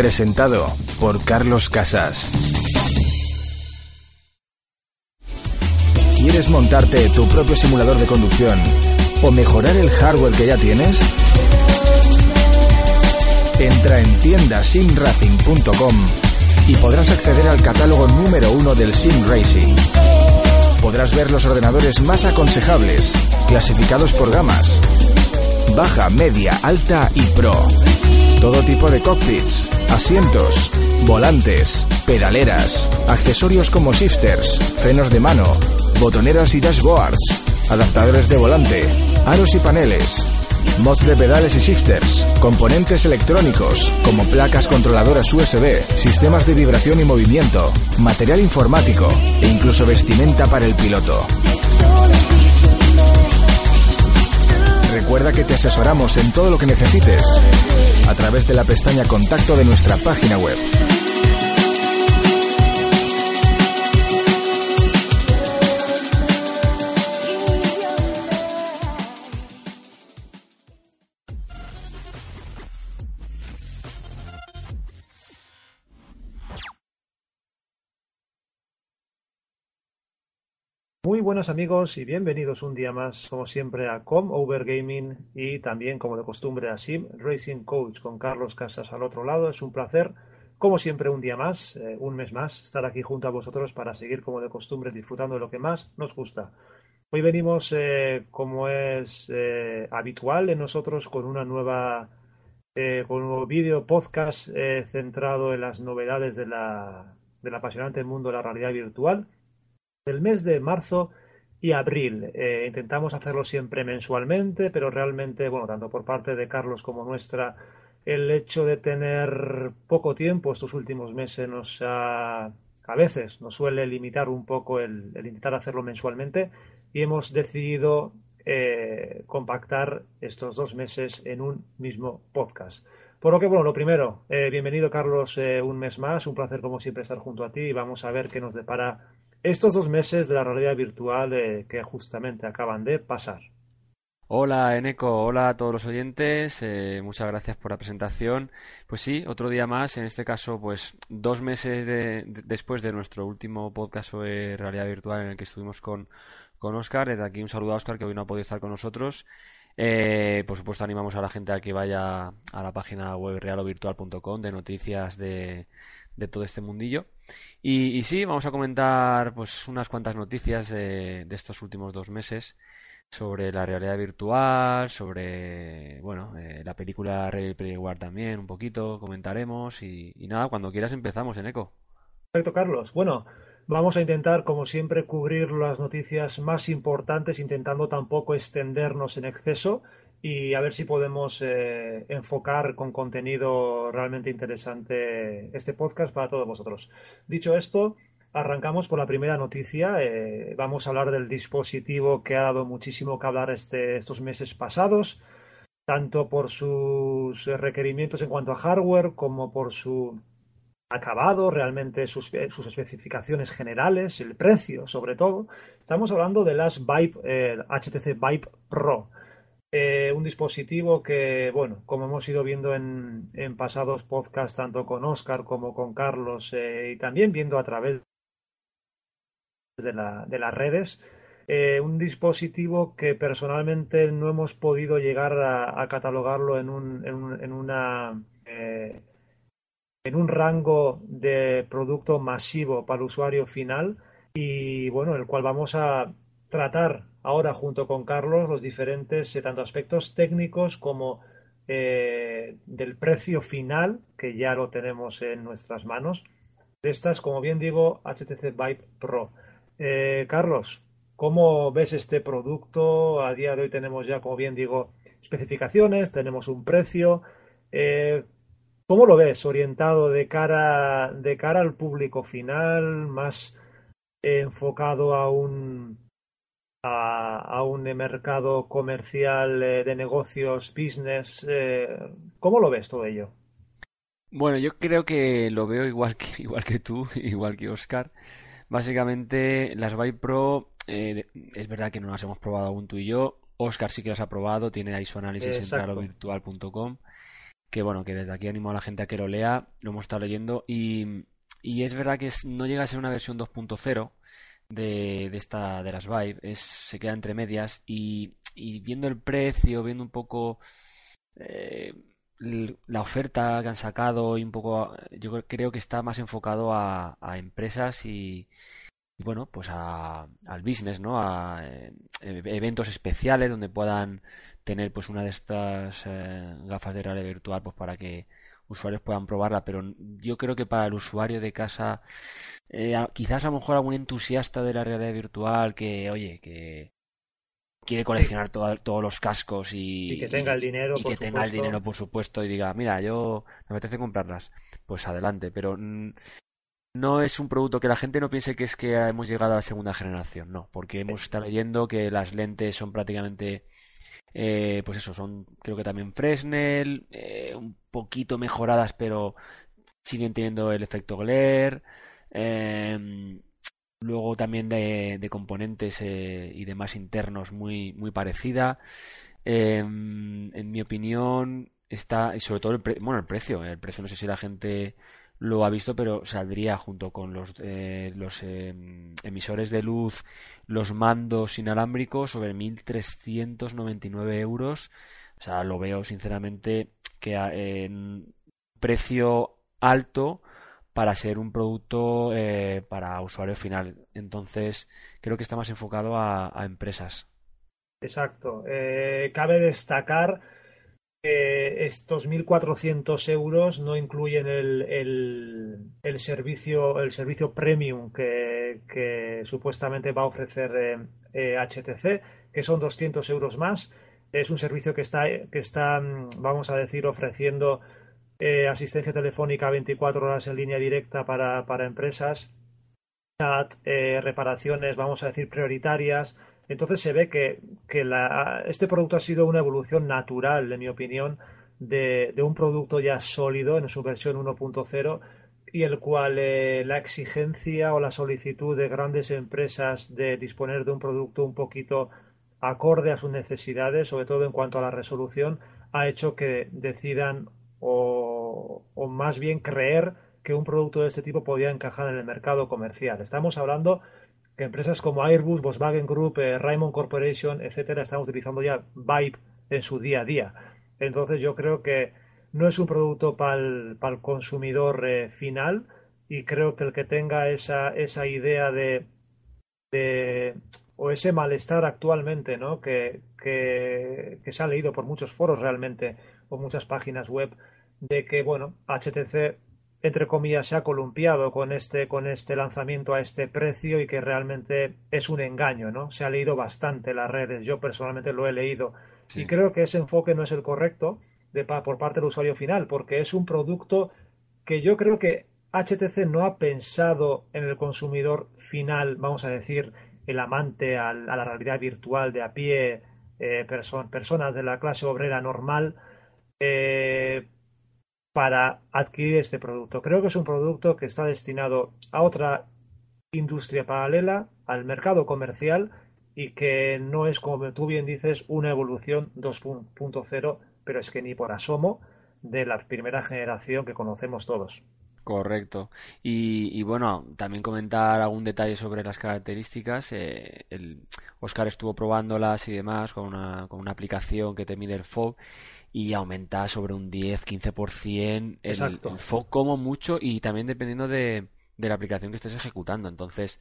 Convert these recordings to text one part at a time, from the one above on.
Presentado por Carlos Casas. ¿Quieres montarte tu propio simulador de conducción o mejorar el hardware que ya tienes? Entra en tiendasimracing.com y podrás acceder al catálogo número uno del Sim Racing. Podrás ver los ordenadores más aconsejables, clasificados por gamas. Baja, media, alta y pro. Todo tipo de cockpits, asientos, volantes, pedaleras, accesorios como shifters, frenos de mano, botoneras y dashboards, adaptadores de volante, aros y paneles, mods de pedales y shifters, componentes electrónicos como placas controladoras USB, sistemas de vibración y movimiento, material informático e incluso vestimenta para el piloto. Recuerda que te asesoramos en todo lo que necesites a través de la pestaña Contacto de nuestra página web. Muy buenos amigos y bienvenidos un día más, como siempre, a Com Over Gaming y también, como de costumbre, a Sim Racing Coach con Carlos Casas al otro lado. Es un placer, como siempre, un día más, eh, un mes más, estar aquí junto a vosotros para seguir, como de costumbre, disfrutando de lo que más nos gusta. Hoy venimos, eh, como es eh, habitual en nosotros, con una nueva, con un nuevo vídeo podcast centrado en las novedades de la, del apasionante mundo de la realidad virtual el mes de marzo y abril. Eh, intentamos hacerlo siempre mensualmente, pero realmente, bueno, tanto por parte de Carlos como nuestra, el hecho de tener poco tiempo estos últimos meses nos ha, a veces nos suele limitar un poco el, intentar hacerlo mensualmente y hemos decidido eh, compactar estos dos meses en un mismo podcast. Por lo que, bueno, lo primero, eh, bienvenido Carlos un mes más, un placer como siempre estar junto a ti y vamos a ver qué nos depara estos dos meses de la realidad virtual eh, que justamente acaban de pasar. Hola Eneco, hola a todos los oyentes, eh, muchas gracias por la presentación. Pues sí, otro día más, en este caso, pues dos meses después de nuestro último podcast sobre realidad virtual en el que estuvimos con, con Oscar. Desde aquí un saludo a Oscar que hoy no ha podido estar con nosotros. Eh, por supuesto, animamos a la gente a que vaya a la página web realovirtual.com de noticias de, de todo este mundillo. Y, sí, vamos a comentar pues unas cuantas noticias de, estos últimos dos meses sobre la realidad virtual, sobre bueno eh, la película Ready Player War también un poquito comentaremos y, nada cuando quieras empezamos en eco. Perfecto, Carlos. Bueno, vamos a intentar como siempre cubrir las noticias más importantes, intentando tampoco extendernos en exceso y a ver si podemos eh, enfocar con contenido realmente interesante este podcast para todos vosotros. Dicho esto, arrancamos por la primera noticia. Eh, vamos a hablar del dispositivo que ha dado muchísimo que hablar este, estos meses pasados, tanto por sus requerimientos en cuanto a hardware como por su acabado, realmente sus, sus especificaciones generales, el precio sobre todo. Estamos hablando de las HTC Vibe Pro. Eh, un dispositivo que, bueno, como hemos ido viendo en, pasados podcasts, tanto con Oscar como con Carlos, eh, y también viendo a través de, las redes, eh, un dispositivo que personalmente no hemos podido llegar a, catalogarlo en un, en, una en un rango de producto masivo para el usuario final y bueno, el cual vamos a tratar ahora junto con Carlos los diferentes eh, tanto aspectos técnicos como eh, del precio final, que ya lo tenemos en nuestras manos. De estas, como bien digo, HTC Vive Pro. Eh, Carlos, ¿cómo ves este producto? A día de hoy tenemos ya, como bien digo, especificaciones, tenemos un precio. ¿Cómo lo ves orientado de cara, de cara al público final, más enfocado a un, a, un mercado comercial eh, de negocios, business? Eh, ¿Cómo lo ves todo ello? Bueno, yo creo que lo veo igual que, igual que tú, igual que Oscar. Básicamente, las Vive Pro, eh, es verdad que no las hemos probado aún tú y yo. Oscar sí que las ha probado, tiene ahí su análisis en clarovirtual.com que bueno, que desde aquí animo a la gente a que lo lea, lo hemos estado leyendo y, y es verdad que no llega a ser una versión 2.0 de, de, esta de las Vive, es, se queda entre medias y, y viendo el precio, viendo un poco eh, la oferta que han sacado y un poco, yo creo que está más enfocado a, empresas y, bueno, pues a, al business, ¿no? A eh, eventos especiales donde puedan tener pues una de estas eh, gafas de realidad virtual pues para que usuarios puedan probarla, pero yo creo que para el usuario de casa, eh, quizás a lo mejor algún entusiasta de la realidad virtual que, oye, que quiere coleccionar todos los cascos y, que tenga el dinero, y que tenga el dinero, por supuesto, y diga, mira, yo me apetece comprarlas, pues adelante, pero no es un producto que la gente no piense que es que hemos llegado a la segunda generación, no, porque hemos estado leyendo que las lentes son prácticamente eh, pues eso, son creo que también Fresnel, eh, un poquito mejoradas, pero siguen teniendo el efecto glare. Em, luego también de, componentes eh, y demás internos muy, muy parecida. Em, en mi opinión, está, y sobre todo el, bueno, el precio. El precio no sé si la gente lo ha visto, pero saldría junto con los, eh, los em, emisores de luz, los mandos inalámbricos sobre 1.399 euros. O sea, lo veo sinceramente que en precio alto para ser un producto eh, para usuario final. Entonces, creo que está más enfocado a, empresas. Exacto. Eh, cabe destacar estos 1.400 euros no incluyen el, el, servicio, el servicio premium que, que supuestamente va a ofrecer HTC, eh, eh, que son 200 euros más. Es un servicio que está, que está vamos a decir, ofreciendo eh, asistencia telefónica 24 horas en línea directa para, empresas, reparaciones, vamos a decir, prioritarias, entonces se ve que, este producto ha sido una evolución natural, en mi opinión, de, un producto ya sólido en su versión 1.0 y el cual eh, la exigencia o la solicitud de grandes empresas de disponer de un producto un poquito acorde a sus necesidades, sobre todo en cuanto a la resolución, ha hecho que decidan o, o más bien creer que un producto de este tipo podía encajar en el mercado comercial. Estamos hablando que empresas como Airbus, Volkswagen Group, eh, Raymond Corporation, etcétera, están utilizando ya Vibe en su día a día. Entonces yo creo que no es un producto para el, consumidor eh, final y creo que el que tenga esa, idea de, o ese malestar actualmente, ¿no? Que, que, que, se ha leído por muchos foros realmente o muchas páginas web de que, bueno, HTC entre comillas, se ha columpiado con este, con este lanzamiento a este precio y que realmente es un engaño, ¿no? Se ha leído bastante las redes, yo personalmente lo he leído y creo que ese enfoque no es el correcto de, por parte del usuario final, porque es un producto que yo creo que HTC no ha pensado en el consumidor final, vamos a decir, el amante a la realidad virtual de a pie, eh, personas de la clase obrera normal, eh, para adquirir este producto. Creo que es un producto que está destinado a otra industria paralela, al mercado comercial y que no es, como tú bien dices, una evolución 2.0, pero es que ni por asomo de la primera generación que conocemos todos. Correcto. Y, bueno, también comentar algún detalle sobre las características. Eh, el Oscar estuvo probándolas y demás con una, con una aplicación que te mide el FOB y aumenta sobre un 10-15% el, el FOC como mucho y también dependiendo de, la aplicación que estés ejecutando. Entonces,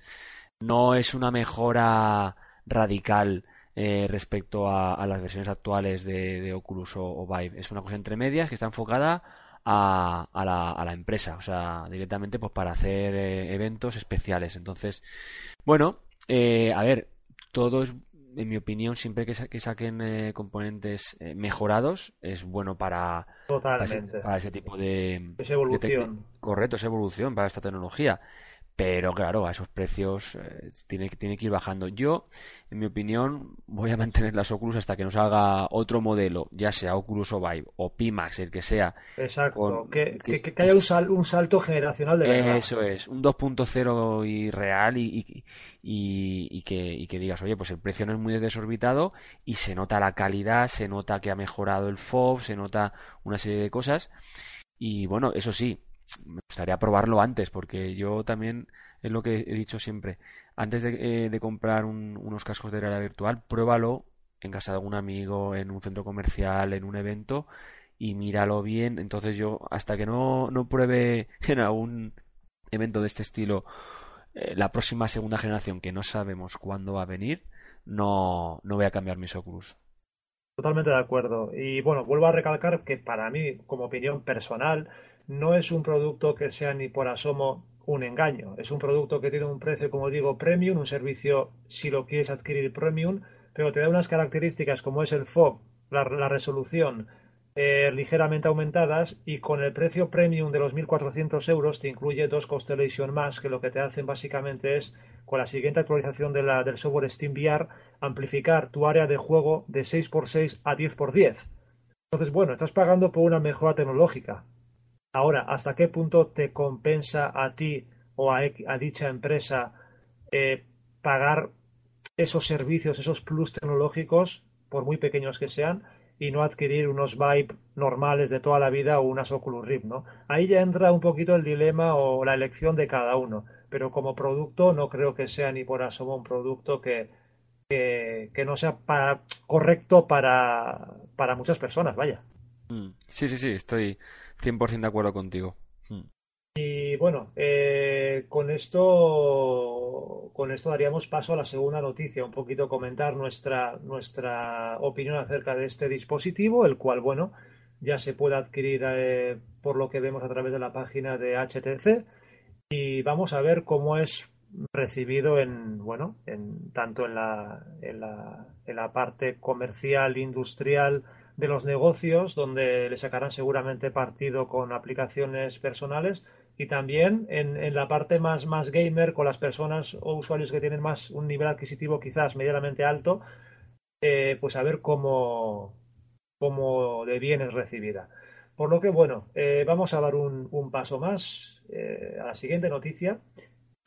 no es una mejora radical eh, respecto a, las versiones actuales de, Oculus o, Vive. Es una cosa entre medias que está enfocada a, la, a la, empresa, o sea, directamente pues para hacer eh, eventos especiales. Entonces, bueno, eh, a ver, todo es en mi opinión, siempre que, saquen eh, componentes eh, mejorados, es bueno para, para ese, tipo de... Es evolución. correcto, es evolución para esta tecnología pero claro, a esos precios eh, tiene, tiene que ir bajando. Yo, en mi opinión, voy a mantener las Oculus hasta que nos salga otro modelo, ya sea Oculus Vive o Pimax, el que sea. Exacto, que, haya un, salto generacional de verdad. Eso es, un 2.0 y real y, y, que, que digas, oye, pues el precio no es muy desorbitado y se nota la calidad, se nota que ha mejorado el FOB, se nota una serie de cosas. Y bueno, eso sí, me gustaría probarlo antes, porque yo también es lo que he dicho siempre. Antes de, eh, comprar unos cascos de realidad virtual, pruébalo en casa de algún amigo, en un centro comercial, en un evento y míralo bien. Entonces yo, hasta que no, no pruebe en algún evento de este estilo eh, la próxima segunda generación, que no sabemos cuándo va a venir, no, no voy a cambiar mis Oculus. Totalmente de acuerdo. Y bueno, vuelvo a recalcar que para mí, como opinión personal, no es un producto que sea ni por asomo un engaño. Es un producto que tiene un precio, como digo, premium, un servicio si lo quieres adquirir premium, pero te da unas características como es el FOB, la, resolución, eh, ligeramente aumentadas y con el precio premium de los 1.400 euros te incluye dos Constellation más que lo que te hacen básicamente es con la siguiente actualización de la, del software SteamVR amplificar tu área de juego de 6x6 a 10x10. Entonces, bueno, estás pagando por una mejora tecnológica, Ahora, ¿hasta qué punto te compensa a ti o a, dicha empresa eh, pagar esos servicios, esos plus tecnológicos, por muy pequeños que sean, y no adquirir unos Vibe normales de toda la vida o unas Oculus Rift, ¿no? Ahí ya entra un poquito el dilema o la elección de cada uno, pero como producto no creo que sea ni por asomo un producto que, que, no sea correcto para, para muchas personas, vaya. Mm. Sí, sí, sí, estoy, 100% de acuerdo contigo. Hmm. Y bueno, eh, con esto con esto daríamos paso a la segunda noticia, un poquito comentar nuestra nuestra opinión acerca de este dispositivo, el cual bueno ya se puede adquirir eh, por lo que vemos a través de la página de HTC y vamos a ver cómo es recibido en bueno en tanto en la, en la, en la parte comercial industrial de los negocios, donde le sacarán seguramente partido con aplicaciones personales y también en, la parte más, más gamer, con las personas o usuarios que tienen más un nivel adquisitivo quizás medianamente alto, eh, pues a ver cómo, cómo de bien es recibida. Por lo que, bueno, eh, vamos a dar un, paso más eh, a la siguiente noticia.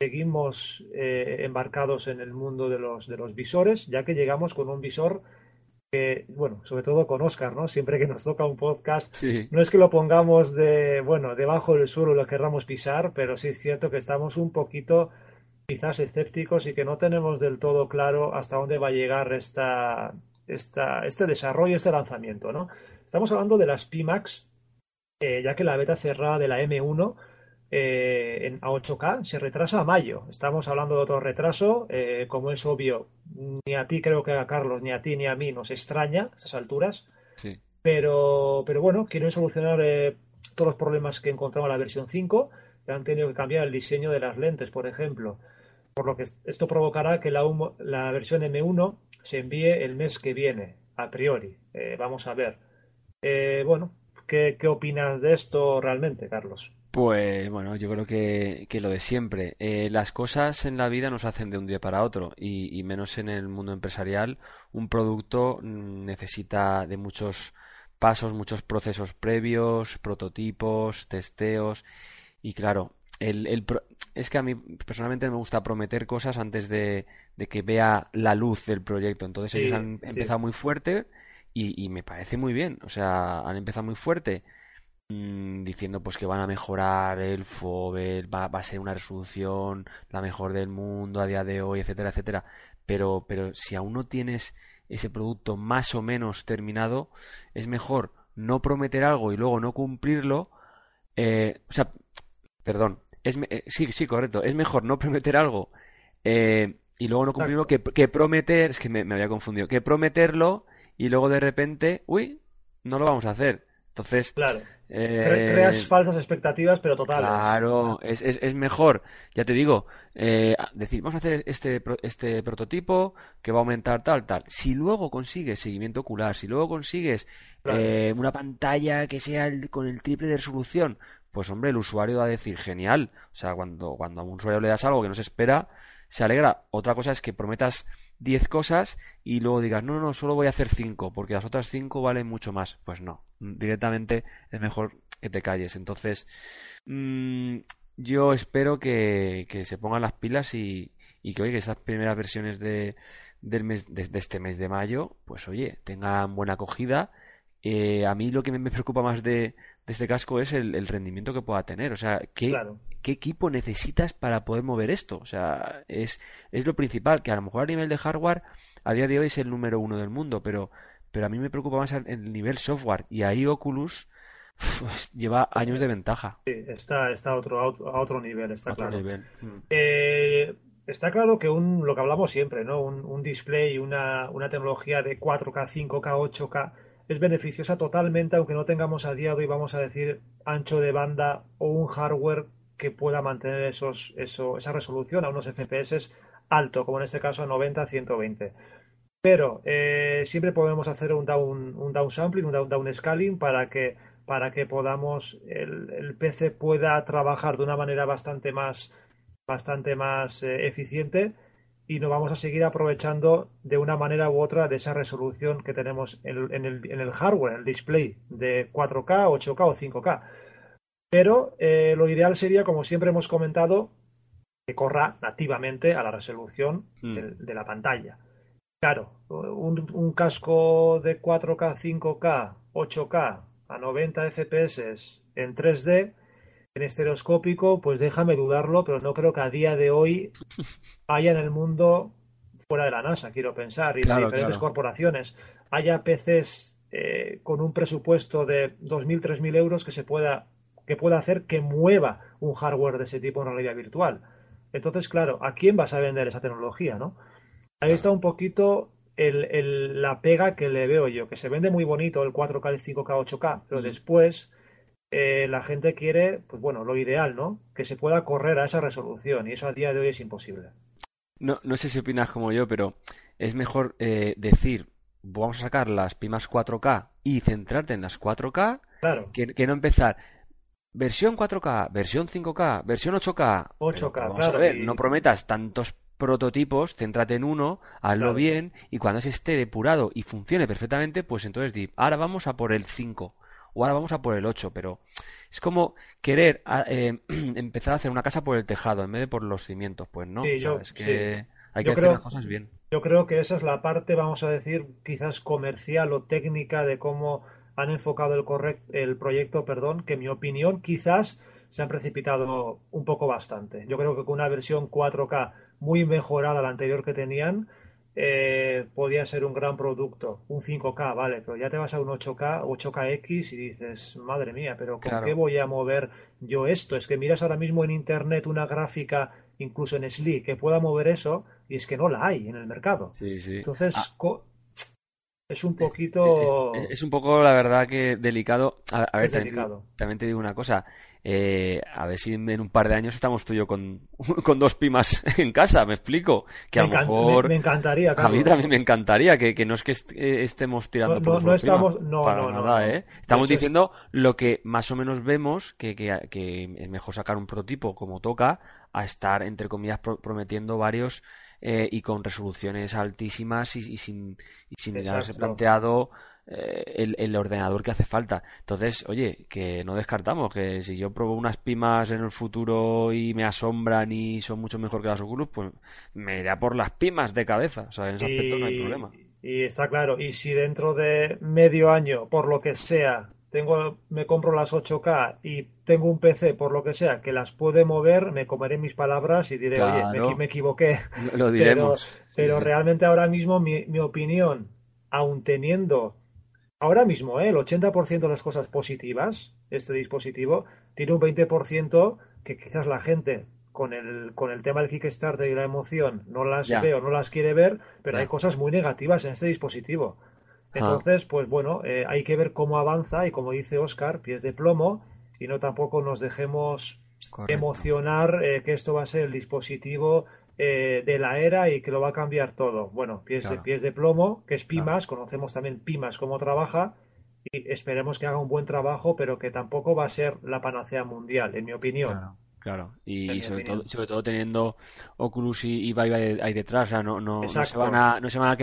Seguimos embarcados en el mundo de los, de los visores, ya que llegamos con un visor bueno, sobre todo con Oscar, ¿no? Siempre que nos toca un podcast, no es que lo pongamos de, bueno, debajo del suelo lo querramos pisar, pero sí es cierto que estamos un poquito quizás escépticos y que no tenemos del todo claro hasta dónde va a llegar esta, esta, este desarrollo, este lanzamiento, ¿no? Estamos hablando de las Pimax, eh, ya que la beta cerrada de la M1 eh, en, a 8K se retrasa a mayo. Estamos hablando de otro retraso, eh, como es obvio, ni a ti creo que a Carlos, ni a ti ni a mí nos extraña a estas alturas. Sí. Pero, pero bueno, quieren solucionar eh, todos los problemas que encontraba la versión 5. Han tenido que cambiar el diseño de las lentes, por ejemplo. Por lo que esto provocará que la, la versión M1 se envíe el mes que viene, a priori. vamos a ver. bueno, ¿qué, ¿qué opinas de esto realmente, Carlos? Pues bueno, yo creo que, lo de siempre. Eh, las cosas en la vida no se hacen de un día para otro y, menos en el mundo empresarial. Un producto mm, necesita de muchos pasos, muchos procesos previos, prototipos, testeos y claro, el, el es que a mí personalmente me gusta prometer cosas antes de, que vea la luz del proyecto. Entonces ellos han empezado muy fuerte y, y me parece muy bien. O sea, han empezado muy fuerte diciendo pues que van a mejorar el FOBER, va, a ser una resolución la mejor del mundo a día de hoy, etcétera, etcétera. Pero, pero si aún no tienes ese producto más o menos terminado, es mejor no prometer algo y luego no cumplirlo. Eh, o sea, perdón, es eh, sí, sí, correcto. Es mejor no prometer algo eh, y luego no cumplirlo que, que, prometer, es que me, me había confundido, que prometerlo y luego de repente, uy, no lo vamos a hacer Entonces, claro. Eh, creas falsas expectativas, pero totales. Claro, es, es, mejor, ya te digo, eh, decir, vamos a hacer este, este prototipo que va a aumentar tal, tal. Si luego consigues seguimiento ocular, si luego consigues eh, una pantalla que sea con el triple de resolución, pues hombre, el usuario va a decir, genial. O sea, cuando, cuando a un usuario le das algo que no se espera, se alegra. Otra cosa es que prometas 10 cosas y luego digas, no, no, solo voy a hacer 5, porque las otras 5 valen mucho más. Pues no, directamente es mejor que te calles. Entonces, mmm, yo espero que, que, se pongan las pilas y, y que, oye, que estas primeras versiones de, del mes, de, este mes de mayo, pues oye, tengan buena acogida. Eh, a mí lo que me, preocupa más de, de este casco es el, rendimiento que pueda tener. O sea, ¿qué, ¿qué equipo necesitas para poder mover esto? O sea, es, es lo principal, que a lo mejor a nivel de hardware a día de hoy es el número uno del mundo, pero, pero a mí me preocupa más el nivel software. Y ahí Oculus lleva años de ventaja. Sí, está, está a, otro, a otro nivel, está claro. Eh, está claro que un, lo que hablamos siempre, ¿no? Un, un display, una, una tecnología de 4K, 5K, 8K es beneficiosa totalmente, aunque no tengamos a día de hoy, vamos a decir, ancho de banda o un hardware que pueda mantener esos, eso, esa resolución a unos FPS alto, como en este caso 90-120. Pero eh, siempre podemos hacer un down, un downsampling, un down, down scaling para que, para que podamos, el, PC pueda trabajar de una manera bastante más, bastante más eh, eficiente y nos vamos a seguir aprovechando de una manera u otra de esa resolución que tenemos en, el, en el, hardware, en el display de 4K, 8K o 5K. Pero eh, lo ideal sería, como siempre hemos comentado, que corra nativamente a la resolución hmm. de, la pantalla. Claro, un, casco de 4K, 5K, 8K a 90 FPS en 3D en estereoscópico, pues déjame dudarlo, pero no creo que a día de hoy haya en el mundo, fuera de la NASA, quiero pensar, y de diferentes corporaciones, haya PCs eh, con un presupuesto de 2.000, 3.000 euros que se pueda que pueda hacer que mueva un hardware de ese tipo en realidad virtual. Entonces, claro, ¿a quién vas a vender esa tecnología, no? Ahí está un poquito el, la pega que le veo yo, que se vende muy bonito el 4K, el 5K, 8K, pero después eh, la gente quiere, pues bueno, lo ideal, ¿no? Que se pueda correr a esa resolución y eso a día de hoy es imposible. No, no sé si opinas como yo, pero es mejor eh, decir, vamos a sacar las primas 4K y centrarte en las 4K claro. que no empezar versión 4K, versión 5K, versión 8K. 8K, vamos a ver, no prometas tantos prototipos, céntrate en uno, hazlo bien y cuando se esté depurado y funcione perfectamente, pues entonces di, ahora vamos a por el 5 o ahora vamos a por el 8, pero es como querer ah, eh, empezar a hacer una casa por el tejado en vez de por los cimientos, pues no, es que hay que hacer las cosas bien. Yo creo que esa es la parte, vamos a decir, quizás comercial o técnica de cómo han enfocado el, el proyecto, perdón, que en mi opinión quizás se han precipitado un poco bastante. Yo creo que con una versión 4K muy mejorada a la anterior que tenían, eh, podía ser un gran producto. Un 5K, vale, pero ya te vas a un 8K, 8KX y dices, madre mía, pero ¿con qué voy a mover yo esto? Es que miras ahora mismo en Internet una gráfica, incluso en SLI, que pueda mover eso, y es que no la hay en el mercado. Sí, sí. Entonces, ah es un poquito. Es, un poco, la verdad, que delicado. A, ver, también, te digo una cosa. Eh, a ver si en un par de años estamos tú y yo con, con dos pimas en casa, me explico. Que a lo mejor. Me, encantaría, A mí también me encantaría, que, no es que eh, estemos tirando por no, estamos, no, para nada, ¿eh? Estamos diciendo lo que más o menos vemos, que, que, que es mejor sacar un prototipo como toca, a estar, entre comillas, prometiendo varios eh, y con resoluciones altísimas y, sin, y sin haberse planteado eh, el, el, ordenador que hace falta. Entonces, oye, que no descartamos que si yo pruebo unas pimas en el futuro y me asombran y son mucho mejor que las Oculus, pues me iré a por las pimas de cabeza. O sea, en ese aspecto no hay problema. Y está claro, y si dentro de medio año, por lo que sea, tengo, me compro las 8K y tengo un PC, por lo que sea, que las puede mover, me comeré mis palabras y diré, oye, me, equivoqué. Lo diremos. Pero, realmente ahora mismo mi, mi, opinión, aun teniendo ahora mismo ¿eh? el 80% de las cosas positivas, este dispositivo, tiene un 20% que quizás la gente con el, con el tema del Kickstarter y la emoción no las ve o no las quiere ver, pero hay cosas muy negativas en este dispositivo. Entonces, pues bueno, eh, hay que ver cómo avanza y como dice Oscar, pies de plomo y no tampoco nos dejemos emocionar eh, que esto va a ser el dispositivo eh, de la era y que lo va a cambiar todo. Bueno, pies, de, pies de plomo, que es Pimas, conocemos también Pimas cómo trabaja y esperemos que haga un buen trabajo, pero que tampoco va a ser la panacea mundial, en mi opinión. Claro, y, sobre, todo, sobre todo teniendo Oculus y, y Vive ahí detrás, o sea, no, no, se van a, no se van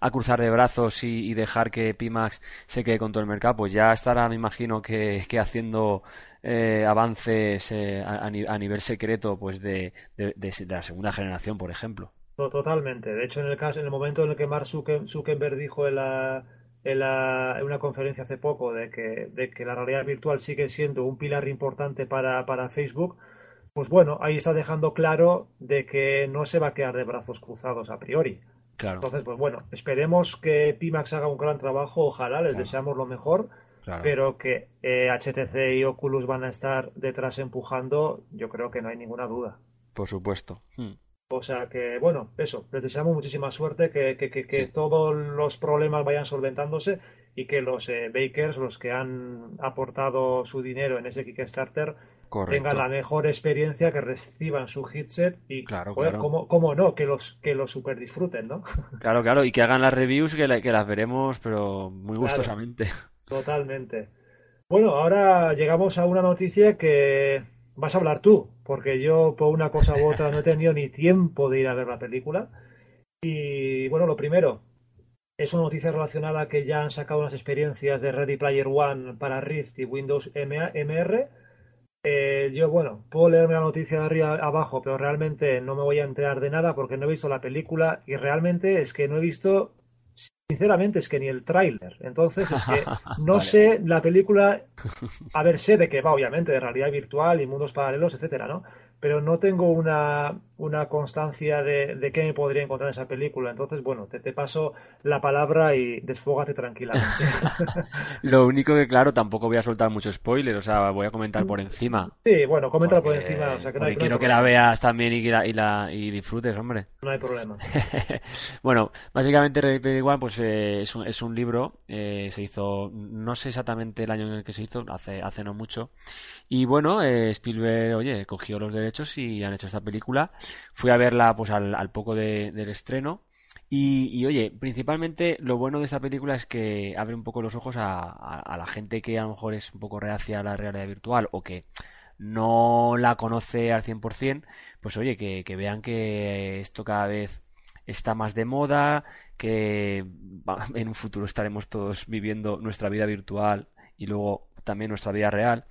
a, cruzar de brazos y, dejar que Pimax se quede con todo el mercado, pues ya estará, me imagino, que, que haciendo eh, avances eh, a, nivel secreto pues de, de, la segunda generación, por ejemplo. Totalmente. De hecho, en el caso, en el momento en el que Mark Zuckerberg dijo en la, en, la, en, una conferencia hace poco de que, de que la realidad virtual sigue siendo un pilar importante para, para Facebook, pues bueno, ahí está dejando claro de que no se va a quedar de brazos cruzados a priori. Claro. Entonces, pues bueno, esperemos que Pimax haga un gran trabajo, ojalá, les deseamos lo mejor, pero que HTC eh, y Oculus van a estar detrás empujando, yo creo que no hay ninguna duda. Por supuesto. Hmm. O sea que, bueno, eso, les deseamos muchísima suerte, que, que, que, todos los problemas vayan solventándose y que los eh, bakers, los que han aportado su dinero en ese Kickstarter, tengan la mejor experiencia, que reciban su headset y, claro, ¿cómo, no? Que los, que los super disfruten, ¿no? Claro, claro, y que hagan las reviews que, que las veremos, pero muy gustosamente. totalmente. Bueno, ahora llegamos a una noticia que vas a hablar tú, porque yo por una cosa u otra no he tenido ni tiempo de ir a ver la película. Y bueno, lo primero, es una noticia relacionada que ya han sacado unas experiencias de Ready Player One para Rift y Windows MR eh, yo, bueno, puedo leerme la noticia de arriba abajo, pero realmente no me voy a enterar de nada porque no he visto la película y realmente es que no he visto, sinceramente, es que ni el tráiler. Entonces, es que no sé la película, a ver, sé de qué va, obviamente, de realidad virtual y mundos paralelos, etcétera, ¿no? pero no tengo una, una constancia de, de, qué me podría encontrar en esa película. Entonces, bueno, te, te paso la palabra y desfógate tranquilamente. Lo único que, claro, tampoco voy a soltar mucho spoiler, o sea, voy a comentar por encima. Sí, bueno, coméntalo por encima. O sea, que no hay, quiero que la veas también y, la, y, la, y disfrutes, hombre. No hay problema. bueno, básicamente Ready pues eh, es, un, libro, eh, se hizo, no sé exactamente el año en el que se hizo, hace, hace no mucho, y bueno, eh, Spielberg, oye, cogió los derechos y han hecho esta película. Fui a verla pues al, poco del estreno. Y, oye, principalmente lo bueno de esta película es que abre un poco los ojos a, la gente que a lo mejor es un poco reacia a la realidad virtual o que no la conoce al 100%, pues oye, que vean que esto cada vez está más de moda, que en un futuro estaremos todos viviendo nuestra vida virtual y luego también nuestra vida real.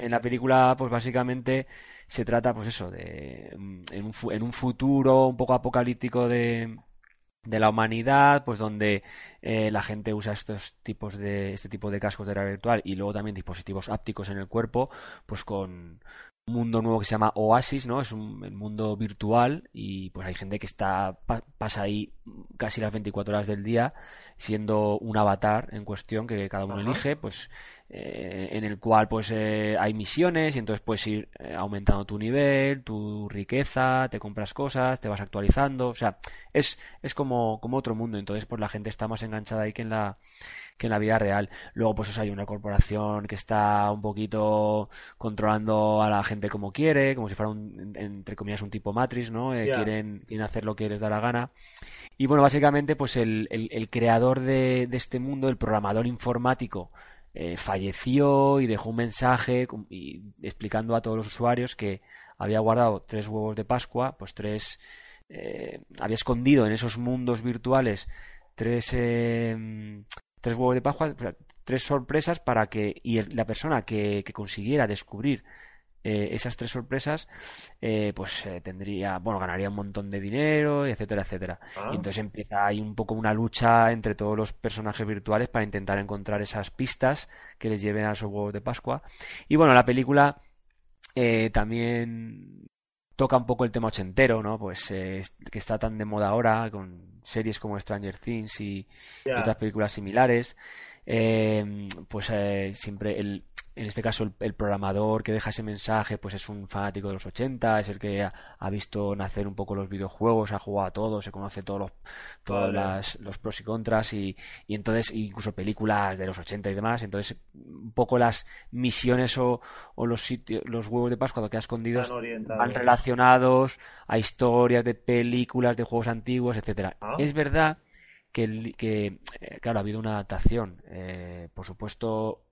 En la película, pues básicamente se trata, pues eso, de en un, en un futuro un poco apocalíptico de, de la humanidad, pues donde eh, la gente usa estos tipos de este tipo de cascos de realidad virtual y luego también dispositivos ápticos en el cuerpo, pues con mundo nuevo que se llama Oasis, ¿no? Es un mundo virtual y pues hay gente que está pasa ahí casi las 24 horas del día siendo un avatar en cuestión que cada uno elige, pues eh, en el cual pues eh, hay misiones y entonces puedes ir eh, aumentando tu nivel, tu riqueza, te compras cosas, te vas actualizando, o sea, es, es como, como otro mundo, entonces pues la gente está más enganchada ahí que en la que en la vida real. Luego pues hay una corporación que está un poquito controlando a la gente como quiere, como si fuera un, entre comillas un tipo Matrix, ¿no? quieren, quieren hacer lo que les da la gana. Y bueno, básicamente pues el, el, el creador de, de este mundo, el programador informático, eh, falleció y dejó un mensaje explicando a todos los usuarios que había guardado tres huevos de Pascua, pues tres, eh, había escondido en esos mundos virtuales tres, eh, tres huevos de Pascua, tres sorpresas para que y la persona que, que consiguiera descubrir eh, esas tres sorpresas, eh, pues eh, tendría, bueno, ganaría un montón de dinero, etcétera, etcétera. Ah. Y entonces empieza ahí un poco una lucha entre todos los personajes virtuales para intentar encontrar esas pistas que les lleven a esos huevos de Pascua. Y bueno, la película también toca un poco el tema ochentero, ¿no? Pues que está tan de moda ahora con series como Stranger Things y, y otras películas similares. pues siempre el, en este caso el, programador que deja ese mensaje pues es un fanático de los 80, es el que ha, visto nacer un poco los videojuegos, ha jugado a todos, se conoce todos los, todos los pros y contras y, y, entonces incluso películas de los 80 y demás, entonces un poco las misiones o, o los sitios, los huevos de Pascua que ha escondido van relacionados a historias de películas, de juegos antiguos, etcétera. Ah. Es verdad que, que eh, claro, ha habido una adaptación. Eh, por supuesto,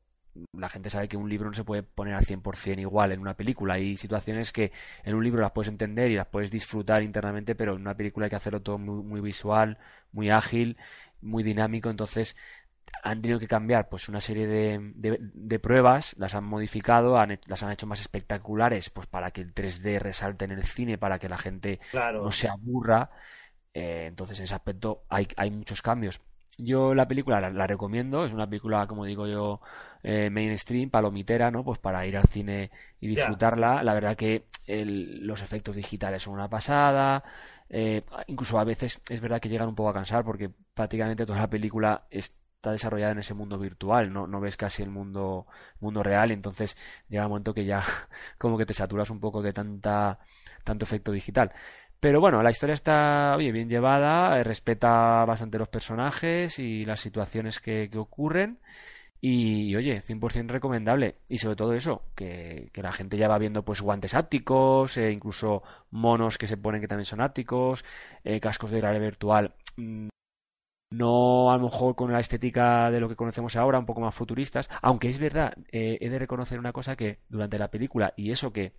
la gente sabe que un libro no se puede poner al 100% igual en una película. Hay situaciones que en un libro las puedes entender y las puedes disfrutar internamente, pero en una película hay que hacerlo todo muy, visual, muy ágil, muy dinámico. Entonces han tenido que cambiar pues una serie de, de, pruebas, las han modificado, las han hecho más espectaculares, pues para que el 3D resalte en el cine, para que la gente no se aburra. Eh, entonces en ese aspecto hay, hay muchos cambios. Yo la película la, recomiendo, es una película, como digo yo, eh, mainstream, palomitera, ¿no? Pues para ir al cine y disfrutarla. La verdad que los efectos digitales son una pasada. Eh, incluso a veces es verdad que llegan un poco a cansar porque prácticamente toda la película está desarrollada en ese mundo virtual, no, no ves casi el mundo, mundo real, entonces llega un momento que ya como que te saturas un poco de tanta, tanto efecto digital. Pero bueno, la historia está bien llevada, eh, respeta bastante los personajes y las situaciones que, ocurren. Y, oye, 100% recomendable. Y sobre todo eso, que, la gente ya va viendo pues guantes ápticos, e incluso monos que se ponen que también son ápticos, eh, cascos de realidad virtual. Mm, no a lo mejor con la estética de lo que conocemos ahora, un poco más futuristas. Aunque es verdad, he de reconocer una cosa que durante la película, y eso que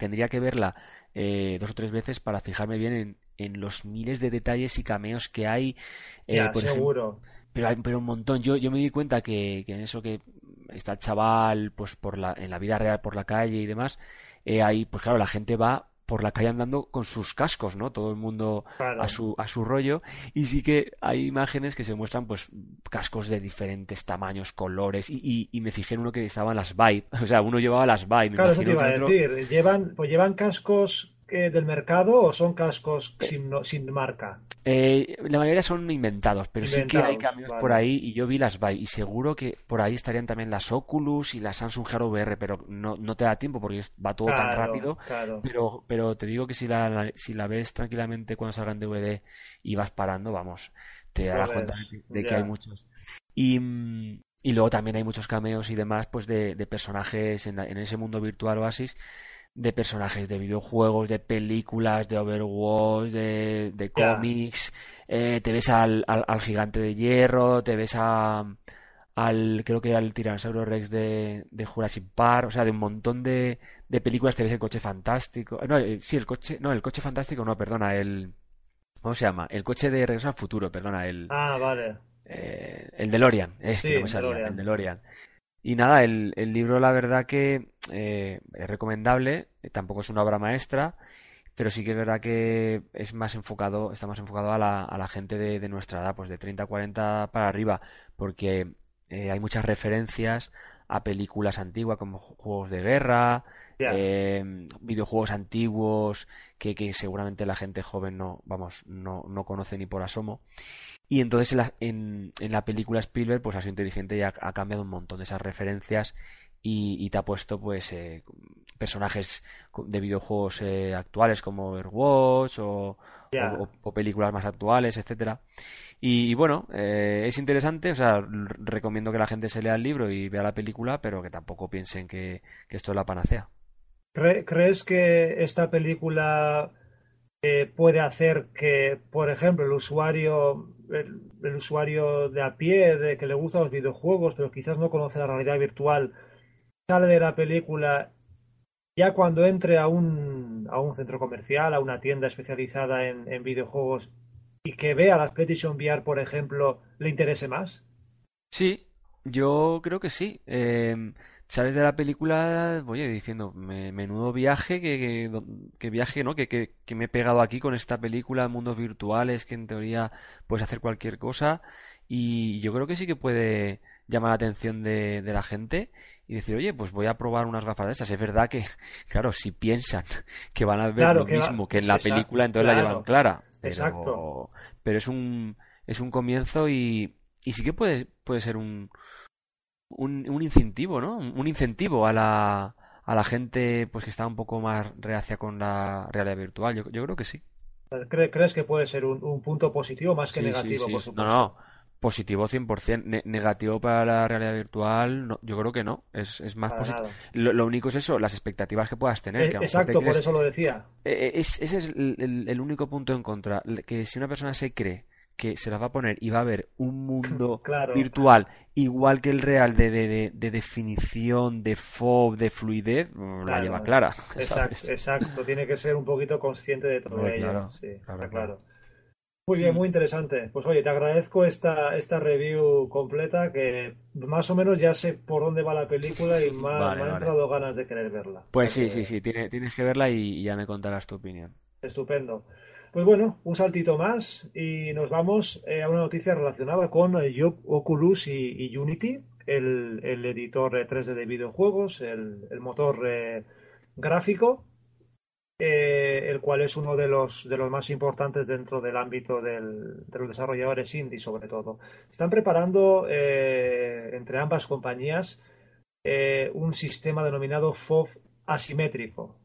tendría que verla eh, dos o tres veces para fijarme bien en, los miles de detalles y cameos que hay. Eh, seguro. pero hay pero un montón. Yo, yo me di cuenta que, en eso que está el chaval, pues por la, en la vida real por la calle y demás, eh, ahí, pues claro, la gente va por la calle andando con sus cascos, ¿no? Todo el mundo a su a su rollo y sí que hay imágenes que se muestran pues cascos de diferentes tamaños, colores y, y, me fijé en uno que estaban las Vibe, o sea, uno llevaba las Vibe. Claro, eso te iba a decir, llevan pues llevan cascos del mercado o son cascos sin, sin marca? Eh, la mayoría son inventados, pero sí que hay cambios por ahí y yo vi las Vive y seguro que por ahí estarían también las Oculus y las Samsung Hero VR, pero no, no te da tiempo porque va todo tan rápido. Pero, pero te digo que si la, si la ves tranquilamente cuando salga en DVD y vas parando, vamos, te darás cuenta de, que hay muchos. Y, y luego también hay muchos cameos y demás pues de, de personajes en, en ese mundo virtual Oasis de personajes de videojuegos, de películas, de Overwatch, de, de cómics, eh, te ves al, al, gigante de hierro, te ves a, al, creo que al Tiranosaurio Rex de, de Jurassic Park, o sea, de un montón de, de películas, te ves el coche fantástico, no, eh, sí, el coche, no, el coche fantástico no, perdona, el, ¿cómo se llama? El coche de Regreso al Futuro, perdona, el... Ah, vale. Eh, el DeLorean, eh, sí, que no me el DeLorean. Y nada, el, el libro la verdad que eh, es recomendable, eh, tampoco es una obra maestra, pero sí que es verdad que es más enfocado, está más enfocado a la, a la gente de, de nuestra edad, pues de 30 a 40 para arriba, porque eh, hay muchas referencias a películas antiguas como juegos de guerra, videojuegos antiguos que, que, seguramente la gente joven no, vamos, no, no conoce ni por asomo. Y entonces en la, en, en la película Spielberg pues ha sido inteligente y ha, cambiado un montón de esas referencias y, te ha puesto pues eh, personajes de videojuegos eh, actuales como Overwatch o, o, películas más actuales, etcétera. Y, bueno, eh, es interesante, o sea, recomiendo que la gente se lea el libro y vea la película, pero que tampoco piensen que, que esto es la panacea. ¿Crees que esta película puede hacer que, por ejemplo, el usuario, el, usuario de a pie, de que le gustan los videojuegos, pero quizás no conoce la realidad virtual, sale de la película ya cuando entre a un, a un centro comercial, a una tienda especializada en, videojuegos y que vea las PlayStation VR, por ejemplo, le interese más? Sí, yo creo que sí. Eh, sales de la película, voy diciendo, menudo viaje, que, que, viaje, ¿no? Que, que, me he pegado aquí con esta película, mundos virtuales, que en teoría puedes hacer cualquier cosa. Y yo creo que sí que puede llamar la atención de la gente y decir, oye, pues voy a probar unas gafas de estas. Es verdad que, claro, si piensan que van a ver lo mismo que en la película, entonces la llevan clara. Pero, Exacto. Pero es un, es un comienzo y, y sí que puede, puede ser un, un, un incentivo, ¿no? Un incentivo a la, a la gente pues que está un poco más reacia con la realidad virtual. Yo, yo creo que sí. ¿Crees que puede ser un, punto positivo más que negativo, por supuesto? No, no, positivo 100%. negativo para la realidad virtual, no, yo creo que no. Es, es más positivo. Lo, único es eso, las expectativas que puedas tener. Eh, exacto, por eso lo decía. Eh, eh, es, ese es el, el, único punto en contra. Que si una persona se cree que se las va a poner y va a haber un mundo virtual igual que el real de, de, de, definición, de FOB, de fluidez, mm, la lleva clara. Exacto, tiene que ser un poquito consciente de todo ello. Claro, Muy bien, muy interesante. Pues oye, te agradezco esta, esta review completa que más o menos ya sé por dónde va la película y me, han entrado ganas de querer verla. Pues sí, sí, sí, tienes que verla y ya me contarás tu opinión. Estupendo. Pues bueno, un saltito más y nos vamos eh, a una noticia relacionada con eh, Oculus y, Unity, el, editor 3D de videojuegos, el, motor eh, gráfico, el cual es uno de los, de los más importantes dentro del ámbito de los desarrolladores indie, sobre todo. Están preparando entre ambas compañías un sistema denominado FOV asimétrico.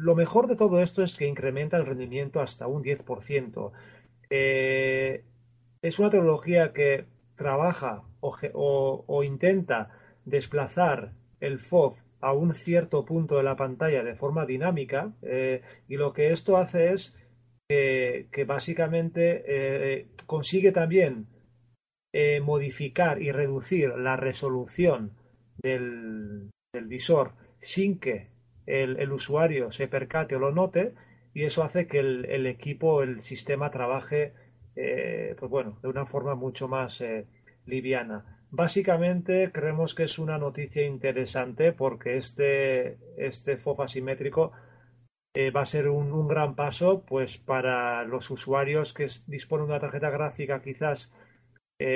Lo mejor de todo esto es que incrementa el rendimiento hasta un 10%. Eh, es una tecnología que trabaja o, intenta desplazar el FOV a un cierto punto de la pantalla de forma dinámica eh, y lo que esto hace es que, básicamente eh, consigue también modificar y reducir la resolución del visor sin que el, usuario se percate o lo note y eso hace que el, equipo, el sistema trabaje eh, pues bueno, de una forma mucho más eh, liviana. Básicamente creemos que es una noticia interesante porque este, este FOB asimétrico eh, va a ser un, gran paso pues para los usuarios que disponen de una tarjeta gráfica quizás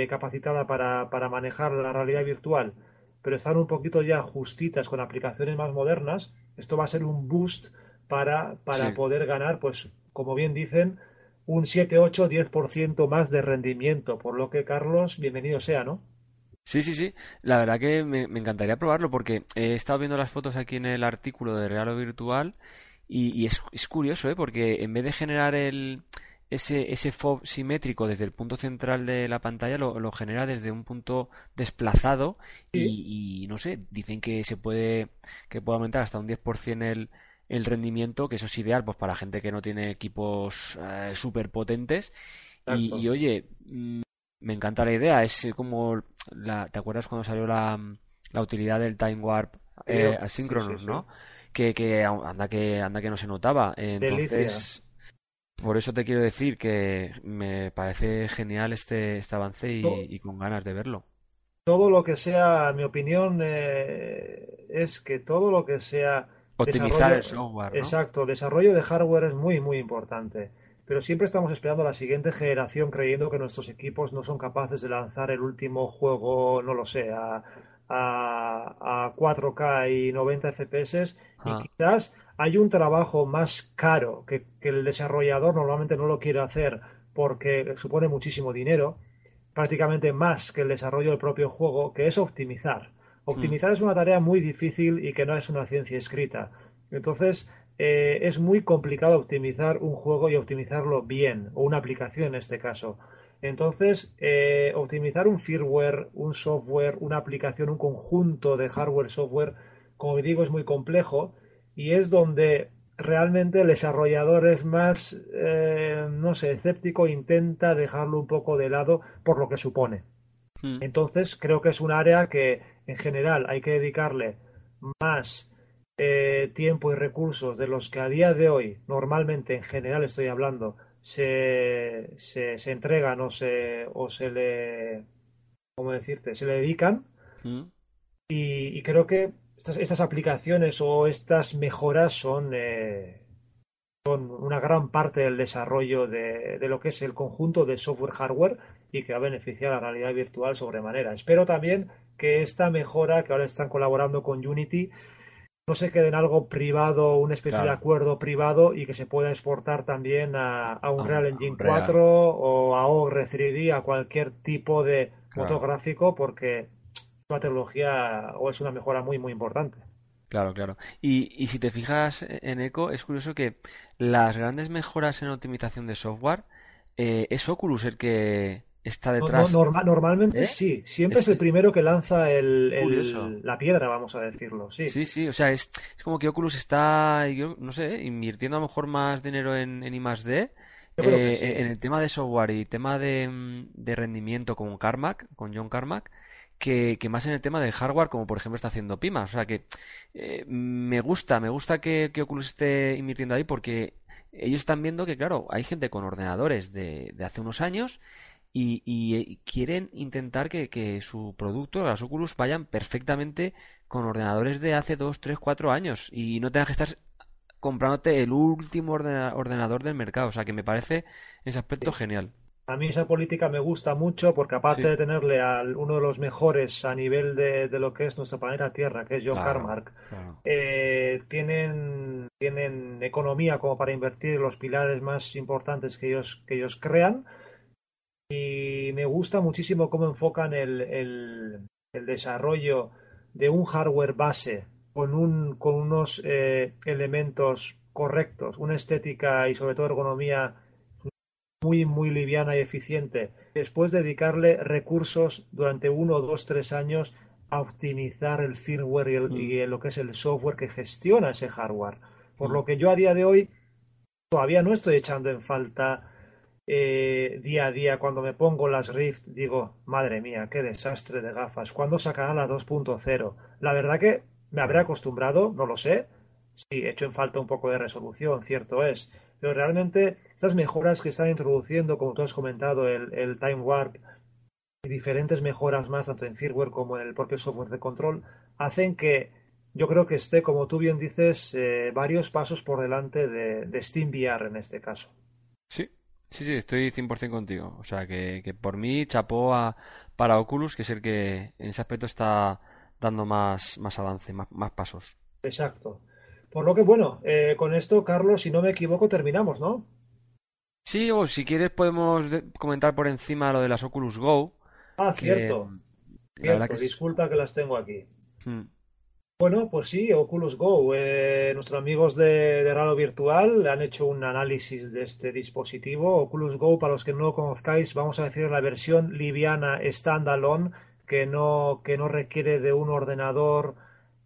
capacitada para, para manejar la realidad virtual, pero están un poquito ya justitas con aplicaciones más modernas esto va a ser un boost para, para poder ganar, pues, como bien dicen, un 7, 8, 10% más de rendimiento. Por lo que, Carlos, bienvenido sea, ¿no? Sí, sí, sí. La verdad que me, encantaría probarlo porque he estado viendo las fotos aquí en el artículo de Real o Virtual y, es, es, curioso, ¿eh? Porque en vez de generar el, ese, ese FOB simétrico desde el punto central de la pantalla lo, lo genera desde un punto desplazado y, no sé, dicen que se puede que puede aumentar hasta un 10% el, el rendimiento, que eso es ideal pues para gente que no tiene equipos eh, súper potentes y, oye, me encanta la idea, es como la, ¿te acuerdas cuando salió la, la utilidad del Time Warp eh, asíncronos, ¿no? Que, que anda que anda que no se notaba. Entonces, por eso te quiero decir que me parece genial este, este avance y, con ganas de verlo. Todo lo que sea, mi opinión eh, es que todo lo que sea... Optimizar el software. Exacto, desarrollo de hardware es muy, muy importante. Pero siempre estamos esperando a la siguiente generación creyendo que nuestros equipos no son capaces de lanzar el último juego, no lo sé, a, a, 4K y 90 FPS y ah. quizás hay un trabajo más caro que, el desarrollador normalmente no lo quiere hacer porque supone muchísimo dinero, prácticamente más que el desarrollo del propio juego, que es optimizar. Optimizar es una tarea muy difícil y que no es una ciencia escrita. Entonces, eh, es muy complicado optimizar un juego y optimizarlo bien, o una aplicación en este caso. Entonces, eh, optimizar un firmware, un software, una aplicación, un conjunto de hardware-software, como digo, es muy complejo y es donde realmente el desarrollador es más, eh, no sé, escéptico, intenta dejarlo un poco de lado por lo que supone. Hmm. Entonces, creo que es un área que en general hay que dedicarle más eh, tiempo y recursos de los que a día de hoy, normalmente en general estoy hablando, se, se, entregan o se, o se le, ¿cómo decirte? Se le dedican. Hmm. y, creo que estas, aplicaciones o estas mejoras son, eh, son una gran parte del desarrollo de, lo que es el conjunto de software-hardware y que va a beneficiar a la realidad virtual sobremanera. Espero también que esta mejora, que ahora están colaborando con Unity, no se quede en algo privado, una especie de acuerdo privado y que se pueda exportar también a, a Unreal Engine 4 o a OGRE 3D, a cualquier tipo de fotográfico, porque una tecnología o es una mejora muy, muy importante. Claro, claro. Y, y si te fijas en Echo, es curioso que las grandes mejoras en optimización de software eh, es Oculus el que está detrás. normalmente ¿Eh? sí, siempre es... el primero que lanza el, la piedra, vamos a decirlo. Sí, sí, sí. o sea, es, es como que Oculus está, yo no sé, invirtiendo a lo mejor más dinero en, en I D. Eh, en el tema de software y tema de, de rendimiento con Carmack, con John Carmack, que, más en el tema de hardware, como por ejemplo está haciendo Pima. O sea que eh, me gusta, me gusta que, Oculus esté invirtiendo ahí porque ellos están viendo que, claro, hay gente con ordenadores de, hace unos años y, quieren intentar que, su producto, las Oculus, vayan perfectamente con ordenadores de hace 2, 3, 4 años y no tengas que estar comprándote el último ordenador del mercado. O sea que me parece en ese aspecto genial. A mí esa política me gusta mucho porque aparte de tenerle a uno de los mejores a nivel de, lo que es nuestra planeta Tierra, que es John Carmack, eh, tienen, tienen economía como para invertir los pilares más importantes que ellos, que ellos crean. Y me gusta muchísimo cómo enfocan el, el, desarrollo de un hardware base con, un, con unos eh, elementos correctos, una estética y sobre todo ergonomía muy, muy liviana y eficiente. Después dedicarle recursos durante uno, dos, tres años a optimizar el firmware y, mm. lo que es el software que gestiona ese hardware. Por mm. lo que yo a día de hoy todavía no estoy echando en falta eh, día a día cuando me pongo las Rift, digo, madre mía, qué desastre de gafas. ¿Cuándo sacarán las 2.0? La verdad que me habré acostumbrado, no lo sé. Sí, hecho en falta un poco de resolución, cierto es. Pero realmente estas mejoras que están introduciendo, como tú has comentado, el, Time Warp y diferentes mejoras más, tanto en firmware como en el propio software de control, hacen que yo creo que esté, como tú bien dices, eh, varios pasos por delante de, de SteamVR en este caso. Sí, sí, sí, estoy 100% contigo. O sea, que, por mí chapó a, para Oculus, que es el que en ese aspecto está dando más, más avance, más, más pasos. Exacto. Por lo que, bueno, eh, con esto, Carlos, si no me equivoco, terminamos, ¿no? Sí, o si quieres podemos comentar por encima lo de las Oculus Go. Ah, cierto. cierto. Disculpa que las tengo aquí. Hmm. Bueno, pues sí, Oculus Go. Eh, nuestros amigos de, de Ralo Virtual han hecho un análisis de este dispositivo. Oculus Go, para los que no lo conozcáis, vamos a decir la versión liviana standalone que no, que no requiere de un ordenador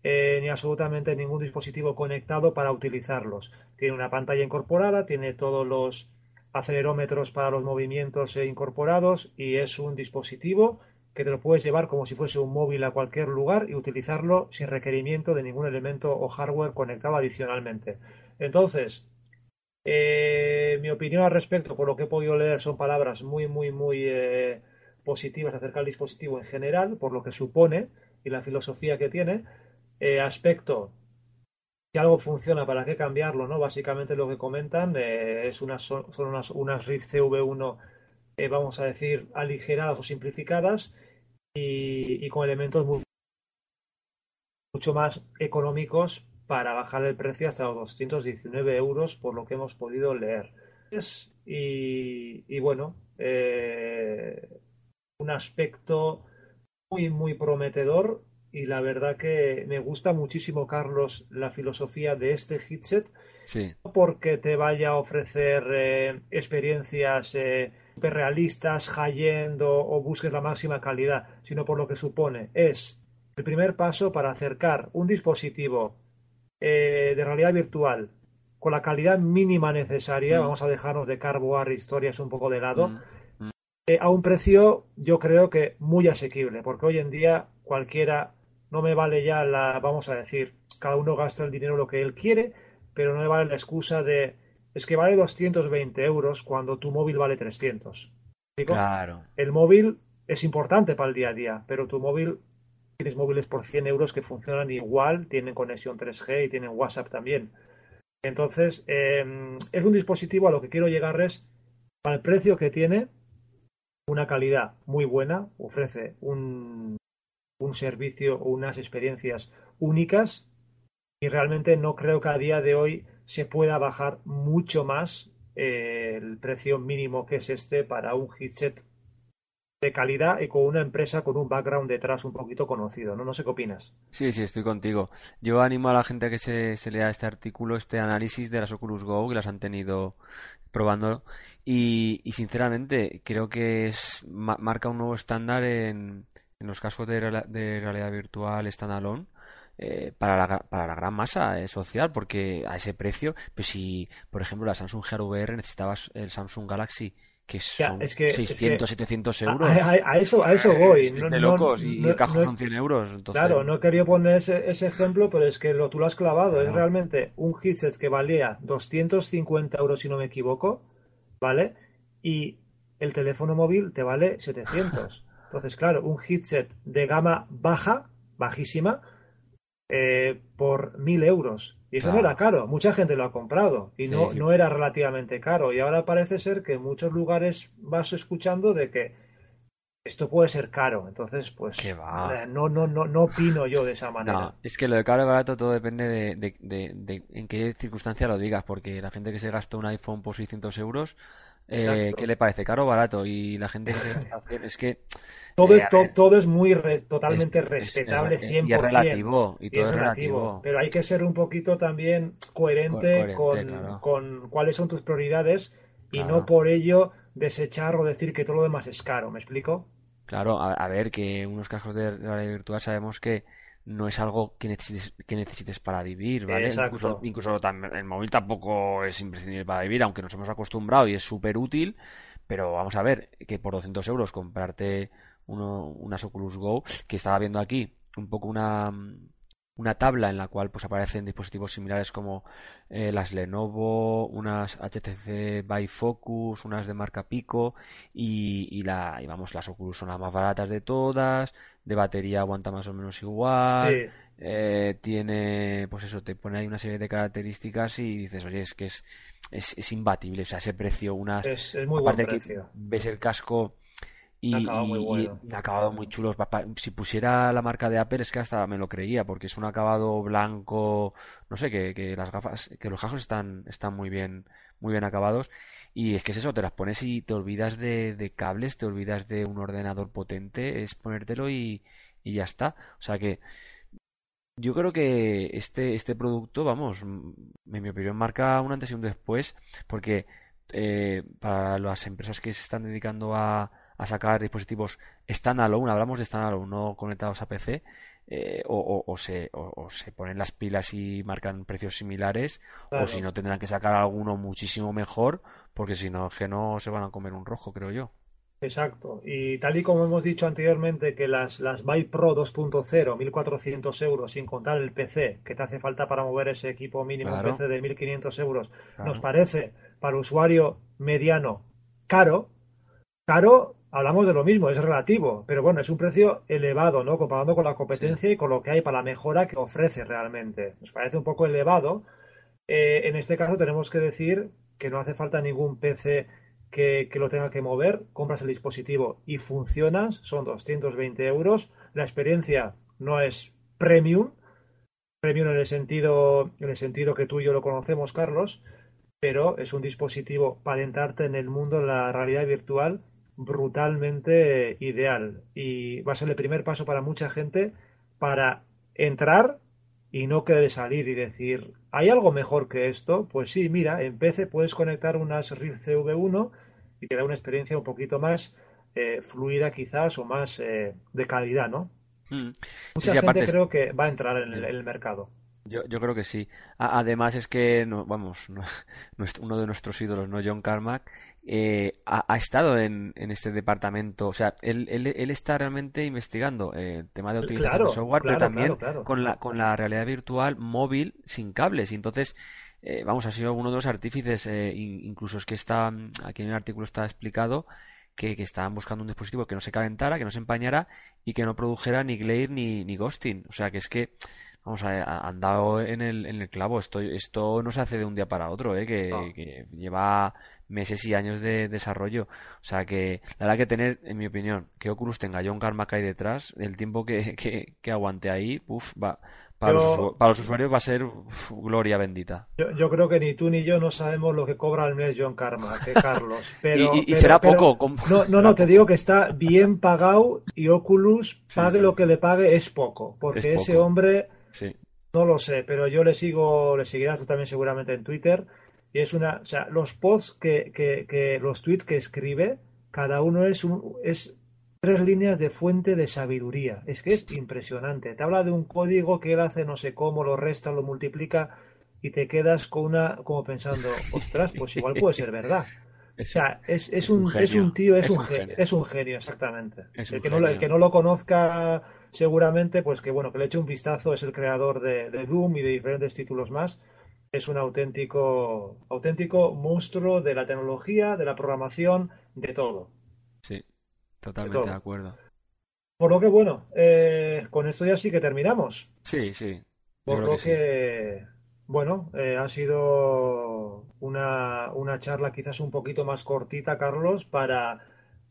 eh, ni absolutamente ningún dispositivo conectado para utilizarlos. Tiene una pantalla incorporada, tiene todos los acelerómetros para los movimientos incorporados y es un dispositivo que te lo puedes llevar como si fuese un móvil a cualquier lugar y utilizarlo sin requerimiento de ningún elemento o hardware conectado adicionalmente. Entonces, eh, mi opinión al respecto, por lo que he podido leer, son palabras muy, muy, muy eh, positivas acerca del dispositivo en general, por lo que supone y la filosofía que tiene. Eh, aspecto, si algo funciona, ¿para qué cambiarlo? ¿no? Básicamente lo que comentan eh, es unas, son, unas, unas Rift CV1, eh, vamos a decir, aligeradas o simplificadas y, con elementos mucho más económicos para bajar el precio hasta los 219 euros, por lo que hemos podido leer. Y, y bueno, un aspecto muy, muy prometedor y la verdad que me gusta muchísimo, Carlos, la filosofía de este headset. Sí. Porque te vaya a ofrecer eh, experiencias eh, super realistas, high-end o, busques la máxima calidad, sino por lo que supone. Es el primer paso para acercar un dispositivo eh, de realidad virtual con la calidad mínima necesaria, mm. vamos a dejarnos de carboar historias un poco de lado, mm. Mm. a un precio yo creo que muy asequible, porque hoy en día cualquiera no me vale ya la, vamos a decir, cada uno gasta el dinero lo que él quiere, pero no me vale la excusa de, es que vale 220 euros cuando tu móvil vale 300. Claro. El móvil es importante para el día a día, pero tu móvil, tienes móviles por 100 euros que funcionan igual, tienen conexión 3G y tienen WhatsApp también. Entonces, em, es un dispositivo a lo que quiero llegar es, para el precio que tiene, una calidad muy buena, ofrece un, un servicio o unas experiencias únicas y realmente no creo que a día de hoy se pueda bajar mucho más eh, el precio mínimo que es este para un headset de calidad y con una empresa con un background detrás un poquito conocido, ¿no? No sé qué opinas. Sí, sí, estoy contigo. Yo animo a la gente a que se, se lea este artículo, este análisis de las Oculus Go, que las han tenido probando. Y, sinceramente, creo que es marca un nuevo estándar en, en los cascos de, de realidad virtual standalone. Eh, para, la, para la gran masa eh, social, porque a ese precio, pues si, por ejemplo, la Samsung Gear VR necesitabas el Samsung Galaxy que son 600, 700 euros. A, eso, a eso voy. Es, de locos y el cajón son 100 euros. Claro, no he querido poner ese, ese, ejemplo, pero es que lo, tú lo has clavado. Es realmente un headset que valía 250 euros, si no me equivoco, ¿vale? Y el teléfono móvil te vale 700. Entonces, claro, un headset de gama baja, bajísima, eh, por 1000 euros. Y eso no era caro, mucha gente lo ha comprado y no, no era relativamente caro. Y ahora parece ser que en muchos lugares vas escuchando de que esto puede ser caro. Entonces, pues eh, no, no, no, no opino yo de esa manera. No, es que lo de caro y barato todo depende de, de, en qué circunstancia lo digas, porque la gente que se gasta un iPhone por 600 euros eh, ¿qué le parece? ¿Caro o barato? Y la gente que se es que... Todo, es, eh, todo, es muy totalmente respetable, 100%. Y es relativo. Y todo es relativo, Pero hay que ser un poquito también coherente, con, con, cuáles son tus prioridades y no por ello desechar o decir que todo lo demás es caro. ¿Me explico? Claro, a, ver, que unos cascos de realidad virtual sabemos que no es algo que necesites, que necesites para vivir, ¿vale? Incluso, incluso el móvil tampoco es imprescindible para vivir, aunque nos hemos acostumbrado y es súper útil, pero vamos a ver que por 200 euros comprarte uno, unas Oculus Go, que estaba viendo aquí un poco una, una tabla en la cual pues aparecen dispositivos similares como eh, las Lenovo, unas HTC Bifocus, unas de marca Pico y, la, y vamos, las Oculus son las más baratas de todas, de batería aguanta más o menos igual, eh, tiene, pues eso, te pone ahí una serie de características y dices, oye, es que es, es, imbatible, o sea, ese precio, unas... Es, muy buen precio. ves el casco y, acabado muy acabado muy chulo. Si pusiera la marca de Apple es que hasta me lo creía, porque es un acabado blanco, no sé, que, que las gafas, que los gajos están, están muy bien, muy bien acabados. Y es que es eso, te las pones y te olvidas de, de cables, te olvidas de un ordenador potente, es ponértelo y, y ya está. O sea que yo creo que este, este producto, vamos, en mi opinión, marca un antes y un después, porque eh, para las empresas que se están dedicando a, a sacar dispositivos standalone, hablamos de standalone, no conectados a PC, eh, o, se, o, se ponen las pilas y marcan precios similares, o si no tendrán que sacar alguno muchísimo mejor, porque si no, es que no se van a comer un rojo, creo yo. Exacto. Y tal y como hemos dicho anteriormente, que las, las Byte Pro 2.0, 1.400 euros, sin contar el PC, que te hace falta para mover ese equipo mínimo, un PC de 1.500 euros, nos parece para usuario mediano caro. Caro hablamos de lo mismo, es relativo, pero bueno, es un precio elevado, ¿no? Comparando con la competencia y con lo que hay para la mejora que ofrece realmente. Nos parece un poco elevado. Eh, en este caso tenemos que decir que no hace falta ningún PC que, que, lo tenga que mover, compras el dispositivo y funcionas, son 220 euros. La experiencia no es premium, premium en el sentido, en el sentido que tú y yo lo conocemos, Carlos, pero es un dispositivo para entrarte en el mundo de la realidad virtual brutalmente ideal y va a ser el primer paso para mucha gente para entrar y no querer salir y decir, ¿hay algo mejor que esto? Pues sí, mira, en PC puedes conectar unas Rift CV1 y te da una experiencia un poquito más eh, fluida quizás o más eh, de calidad, ¿no? Hmm. Mucha gente creo que va a entrar en el, mercado. Yo, yo, creo que sí. además es que, no, vamos, uno de nuestros ídolos, ¿no? John Carmack, eh, ha, estado en, este departamento. O sea, él, él, está realmente investigando eh, el tema de utilización de software, pero también con, la, con la realidad virtual móvil sin cables. Y entonces, eh, vamos, ha sido uno de los artífices, incluso es que está, aquí en el artículo está explicado que, que, estaban buscando un dispositivo que no se calentara, que no se empañara y que no produjera ni glare ni, ni ghosting. O sea, que es que vamos a han dado en el, en el clavo esto esto no se hace de un día para otro ¿eh? que, que lleva meses y años de desarrollo. O sea que la verdad que tener, en mi opinion, que Oculus tenga John Carmack ahí detrás, el tiempo que, que, que aguante ahí, uf, va, para, los, usuarios va a ser gloria bendita. Yo, creo que ni tú ni yo no sabemos lo que cobra al mes John Karma, que Carlos. Pero, y, será poco. No, no, no, te digo que está bien pagado y Oculus, pague lo que le pague, es poco. Porque ese hombre, no lo sé, pero yo le sigo, le seguirás tú también seguramente en Twitter. Y es una, o sea, los posts que, que, que los tweets que escribe, cada uno es un, es tres líneas de fuente de sabiduría. Es que es impresionante. Te habla de un código que él hace no sé cómo, lo resta, lo multiplica y te quedas con una como pensando, ostras, pues igual puede ser verdad. o sea, es, es, un, es un tío, es, un, genio. es un genio, exactamente. el, que no, el que no lo conozca seguramente, pues que bueno, que le eche un vistazo, es el creador de, de Doom y de diferentes títulos más. Es un auténtico, auténtico monstruo de la tecnología, de la programación, de todo. Sí, Totalmente de, acuerdo. Por lo que bueno, eh, con esto ya sí que terminamos. Sí, sí. Por lo que, bueno, eh, ha sido una, una, charla quizás un poquito más cortita, Carlos, para,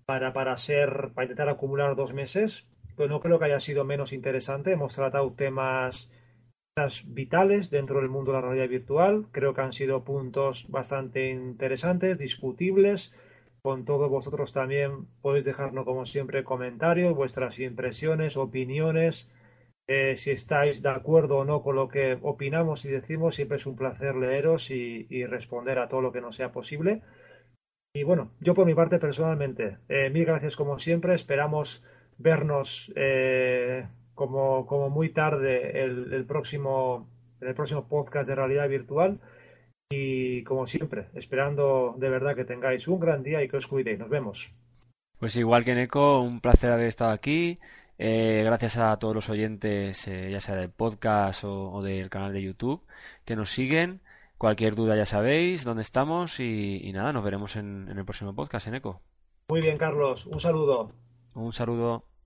para, para ser, para intentar acumular dos meses. Pero no creo que haya sido menos interesante. Hemos tratado temas vitales dentro del mundo de la realidad virtual. Creo que han sido puntos bastante interesantes, discutibles con todos vosotros también podéis dejarnos como siempre comentarios, vuestras impresiones, opiniones, eh, si estáis de acuerdo o no con lo que opinamos y decimos, siempre es un placer leeros y, responder a todo lo que nos sea posible. Y bueno, yo por mi parte personalmente, eh, mil gracias como siempre, esperamos vernos eh, como, como, muy tarde el, próximo, el próximo podcast de realidad virtual. Y como siempre, esperando de verdad que tengáis un gran día y que os cuidéis. Nos vemos. Pues igual que Neko, un placer haber estado aquí. Eh, gracias a todos los oyentes, eh, ya sea del podcast o, del canal de YouTube, que nos siguen. Cualquier duda ya sabéis dónde estamos y, nada, nos veremos en, en el próximo podcast, en Eco. Muy bien, Carlos. Un saludo. Un saludo.